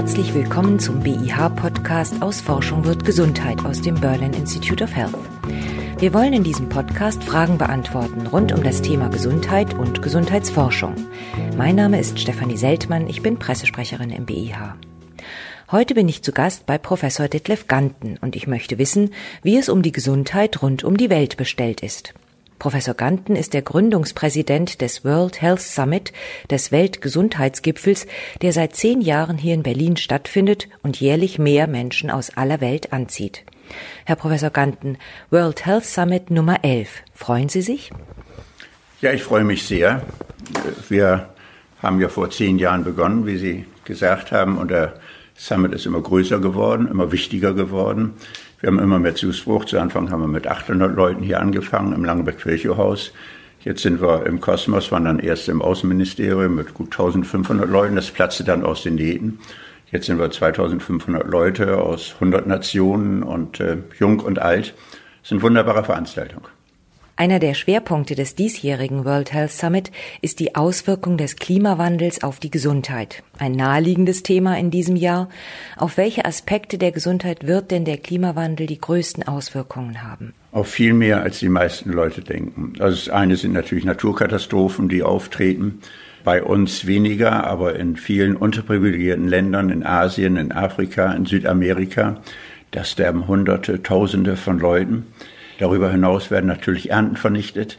Herzlich willkommen zum BIH-Podcast aus Forschung wird Gesundheit aus dem Berlin Institute of Health. Wir wollen in diesem Podcast Fragen beantworten rund um das Thema Gesundheit und Gesundheitsforschung. Mein Name ist Stefanie Seltmann, ich bin Pressesprecherin im BIH. Heute bin ich zu Gast bei Professor Detlef Ganten und ich möchte wissen, wie es um die Gesundheit rund um die Welt bestellt ist. Professor Ganten ist der Gründungspräsident des World Health Summit, des Weltgesundheitsgipfels, der seit zehn Jahren hier in Berlin stattfindet und jährlich mehr Menschen aus aller Welt anzieht. Herr Professor Ganten, World Health Summit Nummer 11. Freuen Sie sich? Ja, ich freue mich sehr. Wir haben ja vor zehn Jahren begonnen, wie Sie gesagt haben, und der Summit ist immer größer geworden, immer wichtiger geworden. Wir haben immer mehr Zuspruch. Zu Anfang haben wir mit 800 Leuten hier angefangen im Langeberg-Kirchehaus. Jetzt sind wir im Kosmos, waren dann erst im Außenministerium mit gut 1500 Leuten. Das platzte dann aus den Nähten. Jetzt sind wir 2500 Leute aus 100 Nationen und äh, jung und alt. Das ist eine wunderbare Veranstaltung. Einer der Schwerpunkte des diesjährigen World Health Summit ist die Auswirkung des Klimawandels auf die Gesundheit. Ein naheliegendes Thema in diesem Jahr. Auf welche Aspekte der Gesundheit wird denn der Klimawandel die größten Auswirkungen haben? Auf viel mehr, als die meisten Leute denken. Also das eine sind natürlich Naturkatastrophen, die auftreten. Bei uns weniger, aber in vielen unterprivilegierten Ländern, in Asien, in Afrika, in Südamerika, da sterben Hunderte, Tausende von Leuten. Darüber hinaus werden natürlich Ernten vernichtet.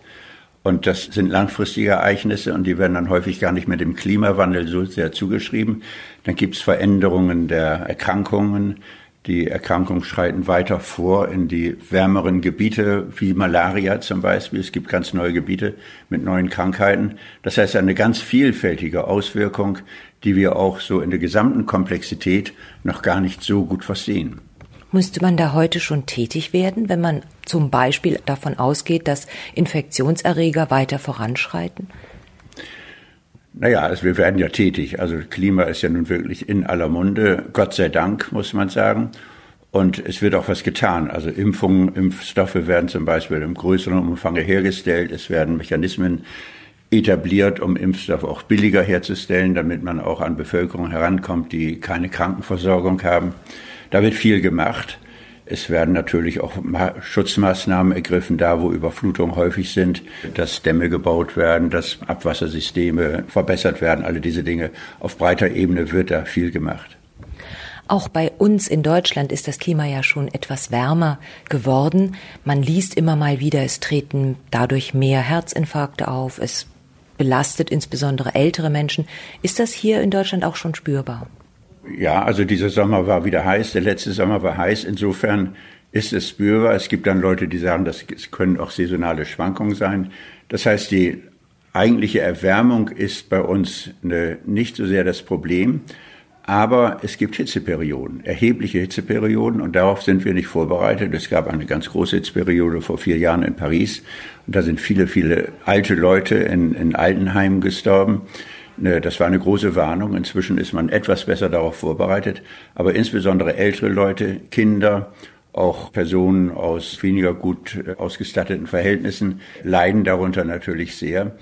Und das sind langfristige Ereignisse und die werden dann häufig gar nicht mit dem Klimawandel so sehr zugeschrieben. Dann gibt es Veränderungen der Erkrankungen. Die Erkrankungen schreiten weiter vor in die wärmeren Gebiete, wie Malaria zum Beispiel. Es gibt ganz neue Gebiete mit neuen Krankheiten. Das heißt, eine ganz vielfältige Auswirkung, die wir auch so in der gesamten Komplexität noch gar nicht so gut verstehen. Müsste man da heute schon tätig werden, wenn man zum Beispiel davon ausgeht, dass Infektionserreger weiter voranschreiten? Naja, also wir werden ja tätig. Also Klima ist ja nun wirklich in aller Munde. Gott sei Dank, muss man sagen. Und es wird auch was getan. Also Impfungen, Impfstoffe werden zum Beispiel im größeren Umfang hergestellt. Es werden Mechanismen etabliert, um Impfstoffe auch billiger herzustellen, damit man auch an Bevölkerung herankommt, die keine Krankenversorgung haben. Da wird viel gemacht. Es werden natürlich auch Schutzmaßnahmen ergriffen, da wo Überflutungen häufig sind, dass Dämme gebaut werden, dass Abwassersysteme verbessert werden, alle diese Dinge. Auf breiter Ebene wird da viel gemacht. Auch bei uns in Deutschland ist das Klima ja schon etwas wärmer geworden. Man liest immer mal wieder, es treten dadurch mehr Herzinfarkte auf, es belastet insbesondere ältere Menschen. Ist das hier in Deutschland auch schon spürbar? Ja, also dieser Sommer war wieder heiß, der letzte Sommer war heiß. Insofern ist es spürbar. Es gibt dann Leute, die sagen, das können auch saisonale Schwankungen sein. Das heißt, die eigentliche Erwärmung ist bei uns eine, nicht so sehr das Problem, aber es gibt Hitzeperioden, erhebliche Hitzeperioden und darauf sind wir nicht vorbereitet. Es gab eine ganz große Hitzeperiode vor vier Jahren in Paris und da sind viele, viele alte Leute in, in Altenheimen gestorben. Das war eine große Warnung. Inzwischen ist man etwas besser darauf vorbereitet. Aber insbesondere ältere Leute, Kinder, auch Personen aus weniger gut äh, ausgestatteten Verhältnissen leiden darunter natürlich sehr.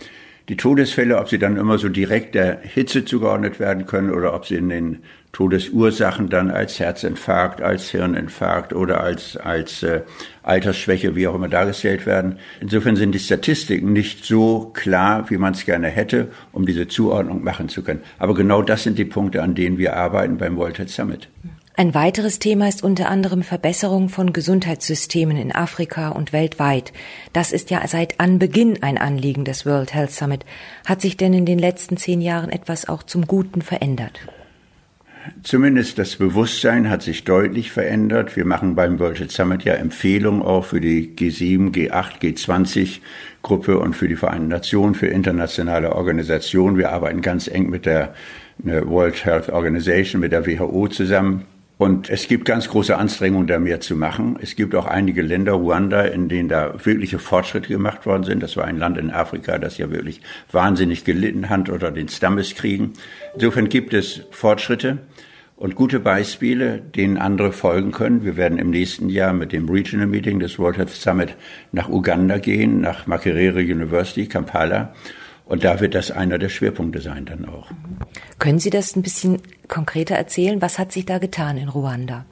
Die Todesfälle, ob sie dann immer so direkt der Hitze zugeordnet werden können oder ob sie in den Todesursachen dann als Herzinfarkt, als Hirninfarkt oder als, als äh, Altersschwäche, wie auch immer dargestellt werden. Insofern sind die Statistiken nicht so klar, wie man es gerne hätte, um diese Zuordnung machen zu können. Aber genau das sind die Punkte, an denen wir arbeiten beim World Health Summit. Ein weiteres Thema ist unter anderem Verbesserung von Gesundheitssystemen in Afrika und weltweit. Das ist ja seit Anbeginn ein Anliegen des World Health Summit. Hat sich denn in den letzten zehn Jahren etwas auch zum Guten verändert? Zumindest das Bewusstsein hat sich deutlich verändert. Wir machen beim World Health Summit ja Empfehlungen auch für die G7, G8, G20 Gruppe und für die Vereinten Nationen, für internationale Organisationen. Wir arbeiten ganz eng mit der World Health Organization, mit der WHO zusammen. Und es gibt ganz große Anstrengungen, da mehr zu machen. Es gibt auch einige Länder, Ruanda, in denen da wirkliche Fortschritte gemacht worden sind. Das war ein Land in Afrika, das ja wirklich wahnsinnig gelitten hat unter den Stammeskriegen. Insofern gibt es Fortschritte und gute Beispiele, denen andere folgen können. Wir werden im nächsten Jahr mit dem Regional Meeting des World Health Summit nach Uganda gehen, nach Makerere University, Kampala Und da wird das einer der Schwerpunkte sein dann auch. Können Sie das ein bisschen konkreter erzählen? Was hat sich da getan in Ruanda?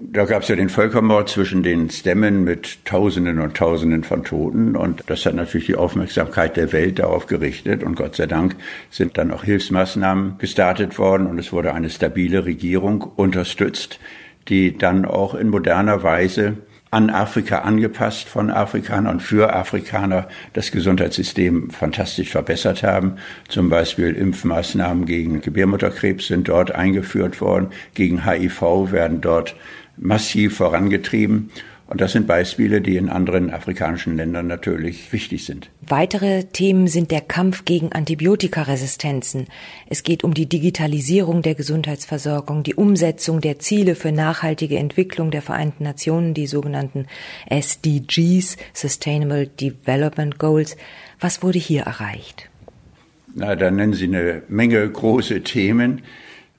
Da gab es ja den Völkermord zwischen den Stämmen mit Tausenden und Tausenden von Toten. Und das hat natürlich die Aufmerksamkeit der Welt darauf gerichtet. Und Gott sei Dank sind dann auch Hilfsmaßnahmen gestartet worden und es wurde eine stabile Regierung unterstützt, die dann auch in moderner Weise an Afrika angepasst von Afrikanern und für Afrikaner das Gesundheitssystem fantastisch verbessert haben. Zum Beispiel Impfmaßnahmen gegen Gebärmutterkrebs sind dort eingeführt worden, gegen HIV werden dort massiv vorangetrieben. Und das sind Beispiele, die in anderen afrikanischen Ländern natürlich wichtig sind. Weitere Themen sind der Kampf gegen Antibiotikaresistenzen. Es geht um die Digitalisierung der Gesundheitsversorgung, die Umsetzung der Ziele für nachhaltige Entwicklung der Vereinten Nationen, die sogenannten SDGs, Sustainable Development Goals. Was wurde hier erreicht? Na, da nennen Sie eine Menge große Themen.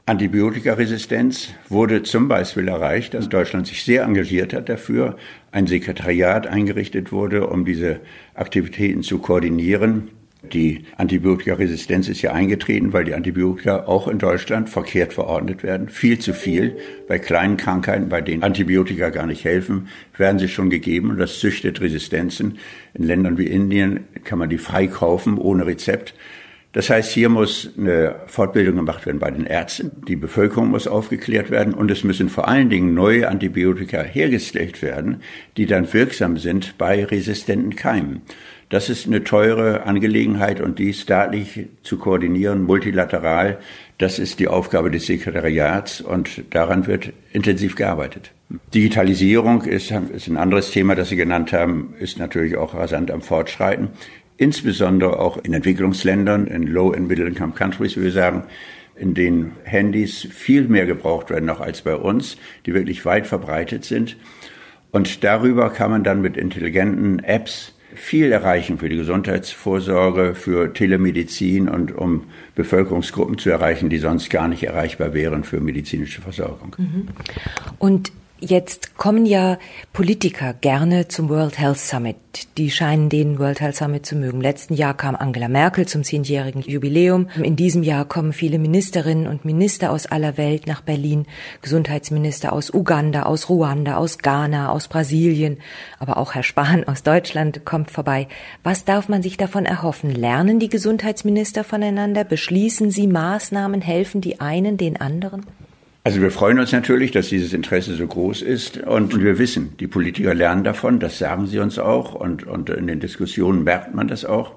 Antibiotikaresistenz wurde zum Beispiel erreicht, dass Deutschland sich sehr engagiert hat dafür, ein Sekretariat eingerichtet wurde, um diese Aktivitäten zu koordinieren. Die Antibiotikaresistenz ist ja eingetreten, weil die Antibiotika auch in Deutschland verkehrt verordnet werden. Viel zu viel. Bei kleinen Krankheiten, bei denen Antibiotika gar nicht helfen, werden sie schon gegeben und das züchtet Resistenzen. In Ländern wie Indien kann man die frei kaufen ohne Rezept. Das heißt, hier muss eine Fortbildung gemacht werden bei den Ärzten. Die Bevölkerung muss aufgeklärt werden und es müssen vor allen Dingen neue Antibiotika hergestellt werden, die dann wirksam sind bei resistenten Keimen. Das ist eine teure Angelegenheit und dies staatlich zu koordinieren, multilateral, das ist die Aufgabe des Sekretariats und daran wird intensiv gearbeitet. Digitalisierung ist, ist ein anderes Thema, das Sie genannt haben, ist natürlich auch rasant am Fortschreiten insbesondere auch in Entwicklungsländern, in Low- and Middle-Income Countries, wie wir sagen, in denen Handys viel mehr gebraucht werden noch als bei uns, die wirklich weit verbreitet sind. Und darüber kann man dann mit intelligenten Apps viel erreichen für die Gesundheitsvorsorge, für Telemedizin und um Bevölkerungsgruppen zu erreichen, die sonst gar nicht erreichbar wären für medizinische Versorgung. Mhm. Und Jetzt kommen ja Politiker gerne zum World Health Summit. Die scheinen den World Health Summit zu mögen. Letzten Jahr kam Angela Merkel zum zehnjährigen Jubiläum. In diesem Jahr kommen viele Ministerinnen und Minister aus aller Welt nach Berlin. Gesundheitsminister aus Uganda, aus Ruanda, aus Ghana, aus Brasilien. Aber auch Herr Spahn aus Deutschland kommt vorbei. Was darf man sich davon erhoffen? Lernen die Gesundheitsminister voneinander? Beschließen sie Maßnahmen? Helfen die einen den anderen? Also wir freuen uns natürlich, dass dieses Interesse so groß ist und wir wissen, die Politiker lernen davon, das sagen sie uns auch und, und in den Diskussionen merkt man das auch.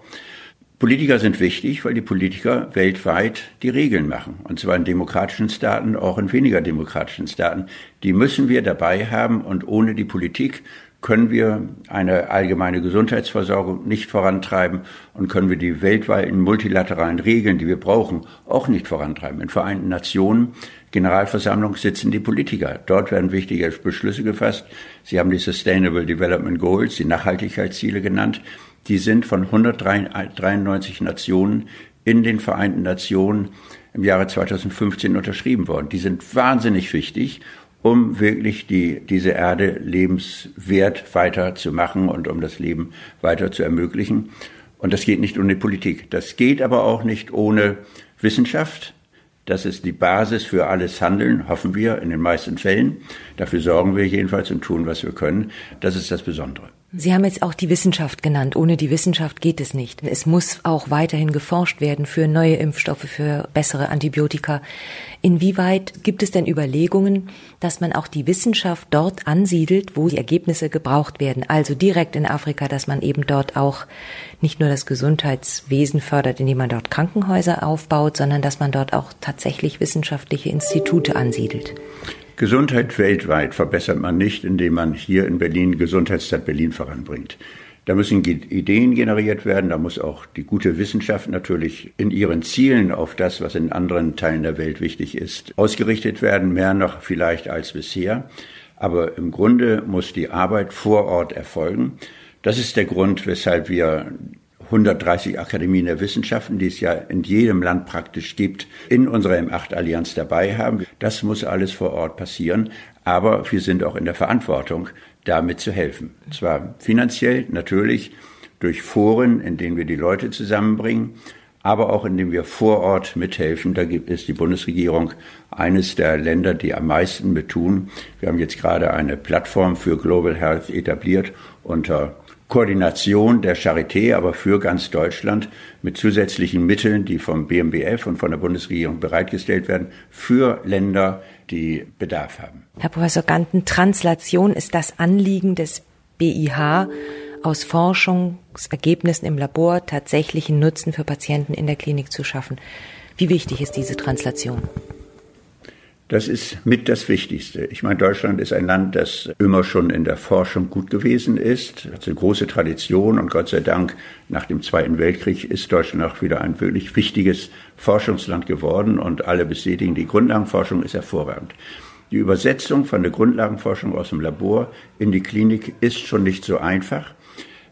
Politiker sind wichtig, weil die Politiker weltweit die Regeln machen. Und zwar in demokratischen Staaten, auch in weniger demokratischen Staaten. Die müssen wir dabei haben und ohne die Politik können wir eine allgemeine Gesundheitsversorgung nicht vorantreiben und können wir die weltweiten multilateralen Regeln, die wir brauchen, auch nicht vorantreiben. In Vereinten Nationen Generalversammlung sitzen die Politiker. Dort werden wichtige Beschlüsse gefasst. Sie haben die Sustainable Development Goals, die Nachhaltigkeitsziele genannt. Die sind von 193 Nationen in den Vereinten Nationen im Jahre 2015 unterschrieben worden. Die sind wahnsinnig wichtig, um wirklich die, diese Erde lebenswert weiter zu machen und um das Leben weiter zu ermöglichen. Und das geht nicht ohne Politik. Das geht aber auch nicht ohne Wissenschaft. Das ist die Basis für alles Handeln, hoffen wir in den meisten Fällen. Dafür sorgen wir jedenfalls und tun, was wir können. Das ist das Besondere. Sie haben jetzt auch die Wissenschaft genannt. Ohne die Wissenschaft geht es nicht. Es muss auch weiterhin geforscht werden für neue Impfstoffe, für bessere Antibiotika. Inwieweit gibt es denn Überlegungen, dass man auch die Wissenschaft dort ansiedelt, wo die Ergebnisse gebraucht werden? Also direkt in Afrika, dass man eben dort auch nicht nur das Gesundheitswesen fördert, indem man dort Krankenhäuser aufbaut, sondern dass man dort auch tatsächlich wissenschaftliche Institute ansiedelt. Gesundheit weltweit verbessert man nicht, indem man hier in Berlin Gesundheitsstadt Berlin voranbringt. Da müssen Ideen generiert werden, da muss auch die gute Wissenschaft natürlich in ihren Zielen auf das, was in anderen Teilen der Welt wichtig ist, ausgerichtet werden, mehr noch vielleicht als bisher. Aber im Grunde muss die Arbeit vor Ort erfolgen. Das ist der Grund, weshalb wir 130 Akademien der Wissenschaften, die es ja in jedem Land praktisch gibt, in unserer M8-Allianz dabei haben. Das muss alles vor Ort passieren. Aber wir sind auch in der Verantwortung, damit zu helfen. Zwar finanziell, natürlich, durch Foren, in denen wir die Leute zusammenbringen, aber auch indem wir vor Ort mithelfen. Da gibt es die Bundesregierung eines der Länder, die am meisten mit tun. Wir haben jetzt gerade eine Plattform für Global Health etabliert unter Koordination der Charité, aber für ganz Deutschland mit zusätzlichen Mitteln, die vom BMBF und von der Bundesregierung bereitgestellt werden, für Länder, die Bedarf haben. Herr Professor Ganten, Translation ist das Anliegen des BIH, aus Forschungsergebnissen im Labor tatsächlichen Nutzen für Patienten in der Klinik zu schaffen. Wie wichtig ist diese Translation? Das ist mit das Wichtigste. Ich meine, Deutschland ist ein Land, das immer schon in der Forschung gut gewesen ist, hat eine große Tradition und Gott sei Dank nach dem Zweiten Weltkrieg ist Deutschland auch wieder ein wirklich wichtiges Forschungsland geworden und alle bestätigen, die Grundlagenforschung ist hervorragend. Die Übersetzung von der Grundlagenforschung aus dem Labor in die Klinik ist schon nicht so einfach,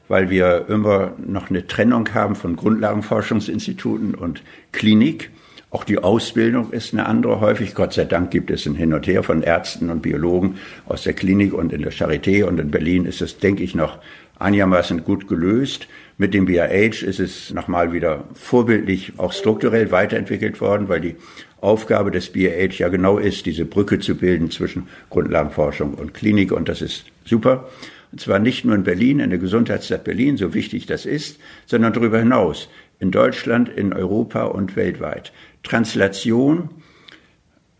weil wir immer noch eine Trennung haben von Grundlagenforschungsinstituten und Klinik. Auch die Ausbildung ist eine andere häufig. Gott sei Dank gibt es ein Hin und Her von Ärzten und Biologen aus der Klinik und in der Charité. Und in Berlin ist es, denke ich, noch einigermaßen gut gelöst. Mit dem BIH ist es nochmal wieder vorbildlich, auch strukturell weiterentwickelt worden, weil die Aufgabe des BIH ja genau ist, diese Brücke zu bilden zwischen Grundlagenforschung und Klinik. Und das ist super. Und zwar nicht nur in Berlin, in der Gesundheitsstadt Berlin, so wichtig das ist, sondern darüber hinaus. In Deutschland, in Europa und weltweit. Translation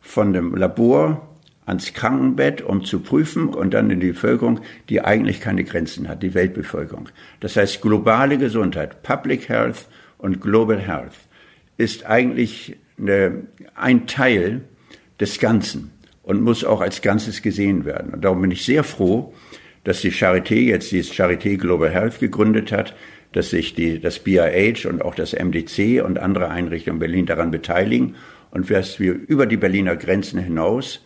von dem Labor ans Krankenbett, um zu prüfen und dann in die Bevölkerung, die eigentlich keine Grenzen hat, die Weltbevölkerung. Das heißt, globale Gesundheit, Public Health und Global Health ist eigentlich eine, ein Teil des Ganzen und muss auch als Ganzes gesehen werden. Und darum bin ich sehr froh, dass die Charité jetzt dieses Charité Global Health gegründet hat, dass sich die, das BIH und auch das MDC und andere Einrichtungen in Berlin daran beteiligen und dass wir über die Berliner Grenzen hinaus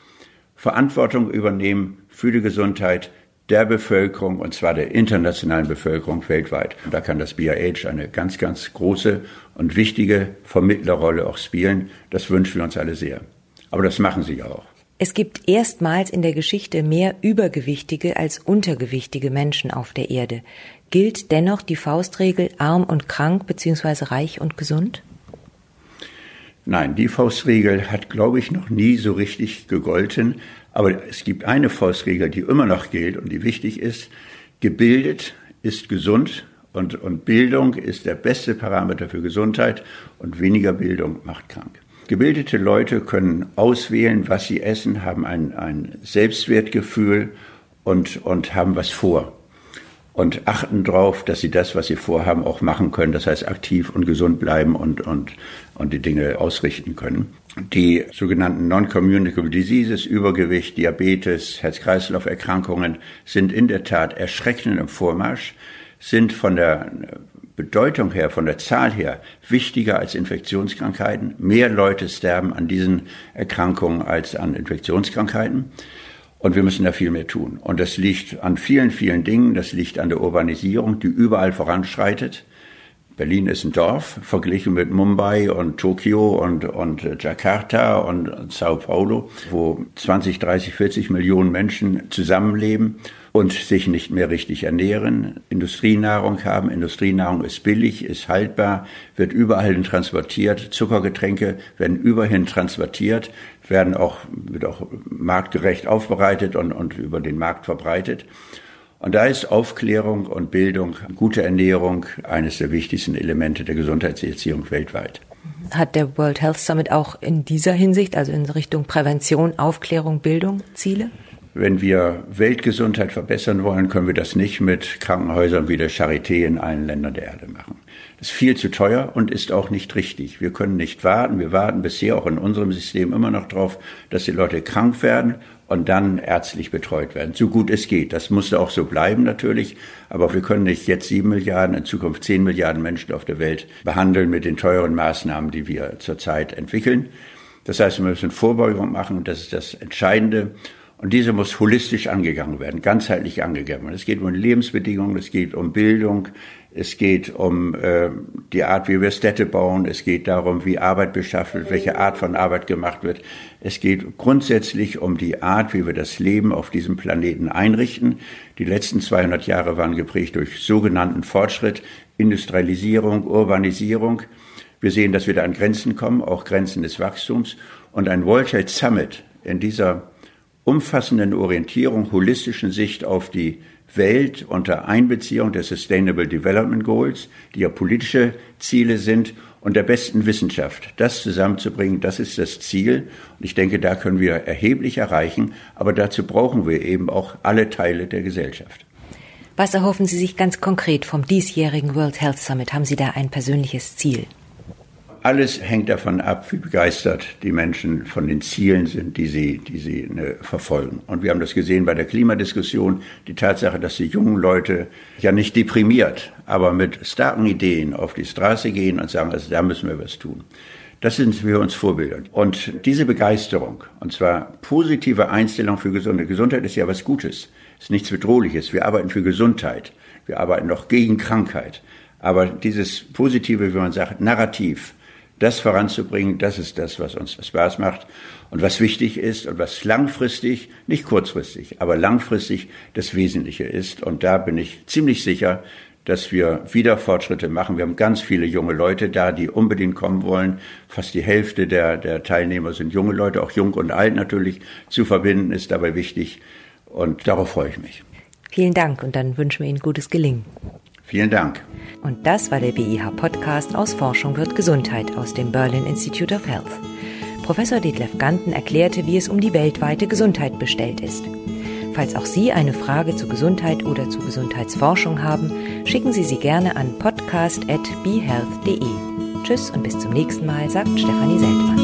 Verantwortung übernehmen für die Gesundheit der Bevölkerung, und zwar der internationalen Bevölkerung weltweit. Und da kann das BIH eine ganz, ganz große und wichtige Vermittlerrolle auch spielen. Das wünschen wir uns alle sehr. Aber das machen sie auch. Es gibt erstmals in der Geschichte mehr übergewichtige als untergewichtige Menschen auf der Erde. Gilt dennoch die Faustregel arm und krank bzw. reich und gesund? Nein, die Faustregel hat, glaube ich, noch nie so richtig gegolten. Aber es gibt eine Faustregel, die immer noch gilt und die wichtig ist. Gebildet ist gesund und, und Bildung ist der beste Parameter für Gesundheit und weniger Bildung macht krank. Gebildete Leute können auswählen, was sie essen, haben ein, ein Selbstwertgefühl und, und haben was vor und achten darauf, dass sie das, was sie vorhaben, auch machen können. Das heißt, aktiv und gesund bleiben und, und, und die Dinge ausrichten können. Die sogenannten Non-Communicable Diseases, Übergewicht, Diabetes, Herz-Kreislauf-Erkrankungen sind in der Tat erschreckend im Vormarsch, sind von der Bedeutung her, von der Zahl her wichtiger als Infektionskrankheiten. Mehr Leute sterben an diesen Erkrankungen als an Infektionskrankheiten. Und wir müssen da viel mehr tun. Und das liegt an vielen, vielen Dingen. Das liegt an der Urbanisierung, die überall voranschreitet. Berlin ist ein Dorf, verglichen mit Mumbai und Tokio und, und Jakarta und Sao Paulo, wo 20, 30, 40 Millionen Menschen zusammenleben und sich nicht mehr richtig ernähren, Industrienahrung haben. Industrienahrung ist billig, ist haltbar, wird überall hin transportiert. Zuckergetränke werden überhin transportiert, werden auch, wird auch marktgerecht aufbereitet und, und über den Markt verbreitet. Und da ist Aufklärung und Bildung, gute Ernährung eines der wichtigsten Elemente der Gesundheitserziehung weltweit. Hat der World Health Summit auch in dieser Hinsicht, also in Richtung Prävention, Aufklärung, Bildung Ziele? Wenn wir Weltgesundheit verbessern wollen, können wir das nicht mit Krankenhäusern wie der Charité in allen Ländern der Erde machen. Das ist viel zu teuer und ist auch nicht richtig. Wir können nicht warten. Wir warten bisher auch in unserem System immer noch darauf, dass die Leute krank werden und dann ärztlich betreut werden, so gut es geht. Das muss auch so bleiben natürlich, aber wir können nicht jetzt sieben Milliarden, in Zukunft zehn Milliarden Menschen auf der Welt behandeln mit den teuren Maßnahmen, die wir zurzeit entwickeln. Das heißt, wir müssen Vorbeugung machen, das ist das Entscheidende. Und diese muss holistisch angegangen werden, ganzheitlich angegangen werden. Es geht um Lebensbedingungen, es geht um Bildung, es geht um äh, die Art, wie wir Städte bauen, es geht darum, wie Arbeit beschafft wird, welche Art von Arbeit gemacht wird. Es geht grundsätzlich um die Art, wie wir das Leben auf diesem Planeten einrichten. Die letzten 200 Jahre waren geprägt durch sogenannten Fortschritt, Industrialisierung, Urbanisierung. Wir sehen, dass wir da an Grenzen kommen, auch Grenzen des Wachstums. Und ein World Health Summit in dieser umfassenden Orientierung, holistischen Sicht auf die Welt unter Einbeziehung der Sustainable Development Goals, die ja politische Ziele sind, und der besten Wissenschaft. Das zusammenzubringen, das ist das Ziel. Und ich denke, da können wir erheblich erreichen. Aber dazu brauchen wir eben auch alle Teile der Gesellschaft. Was erhoffen Sie sich ganz konkret vom diesjährigen World Health Summit? Haben Sie da ein persönliches Ziel? Alles hängt davon ab, wie begeistert die Menschen von den Zielen sind, die sie, die sie ne, verfolgen. Und wir haben das gesehen bei der Klimadiskussion, die Tatsache, dass die jungen Leute ja nicht deprimiert, aber mit starken Ideen auf die Straße gehen und sagen, also da müssen wir was tun. Das sind für uns Vorbilder. Und diese Begeisterung, und zwar positive Einstellung für Gesundheit. Gesundheit ist ja was Gutes, ist nichts Bedrohliches. Wir arbeiten für Gesundheit. Wir arbeiten noch gegen Krankheit. Aber dieses positive, wie man sagt, Narrativ, das voranzubringen, das ist das, was uns Spaß macht und was wichtig ist und was langfristig, nicht kurzfristig, aber langfristig das Wesentliche ist. Und da bin ich ziemlich sicher, dass wir wieder Fortschritte machen. Wir haben ganz viele junge Leute da, die unbedingt kommen wollen. Fast die Hälfte der, der Teilnehmer sind junge Leute, auch jung und alt natürlich. Zu verbinden ist dabei wichtig. Und darauf freue ich mich. Vielen Dank und dann wünschen wir Ihnen gutes Gelingen. Vielen Dank. Und das war der BIH Podcast aus Forschung wird Gesundheit aus dem Berlin Institute of Health. Professor Detlef Ganten erklärte, wie es um die weltweite Gesundheit bestellt ist. Falls auch Sie eine Frage zu Gesundheit oder zu Gesundheitsforschung haben, schicken Sie sie gerne an podcast.behealth.de. Tschüss und bis zum nächsten Mal, sagt Stefanie Seltmann.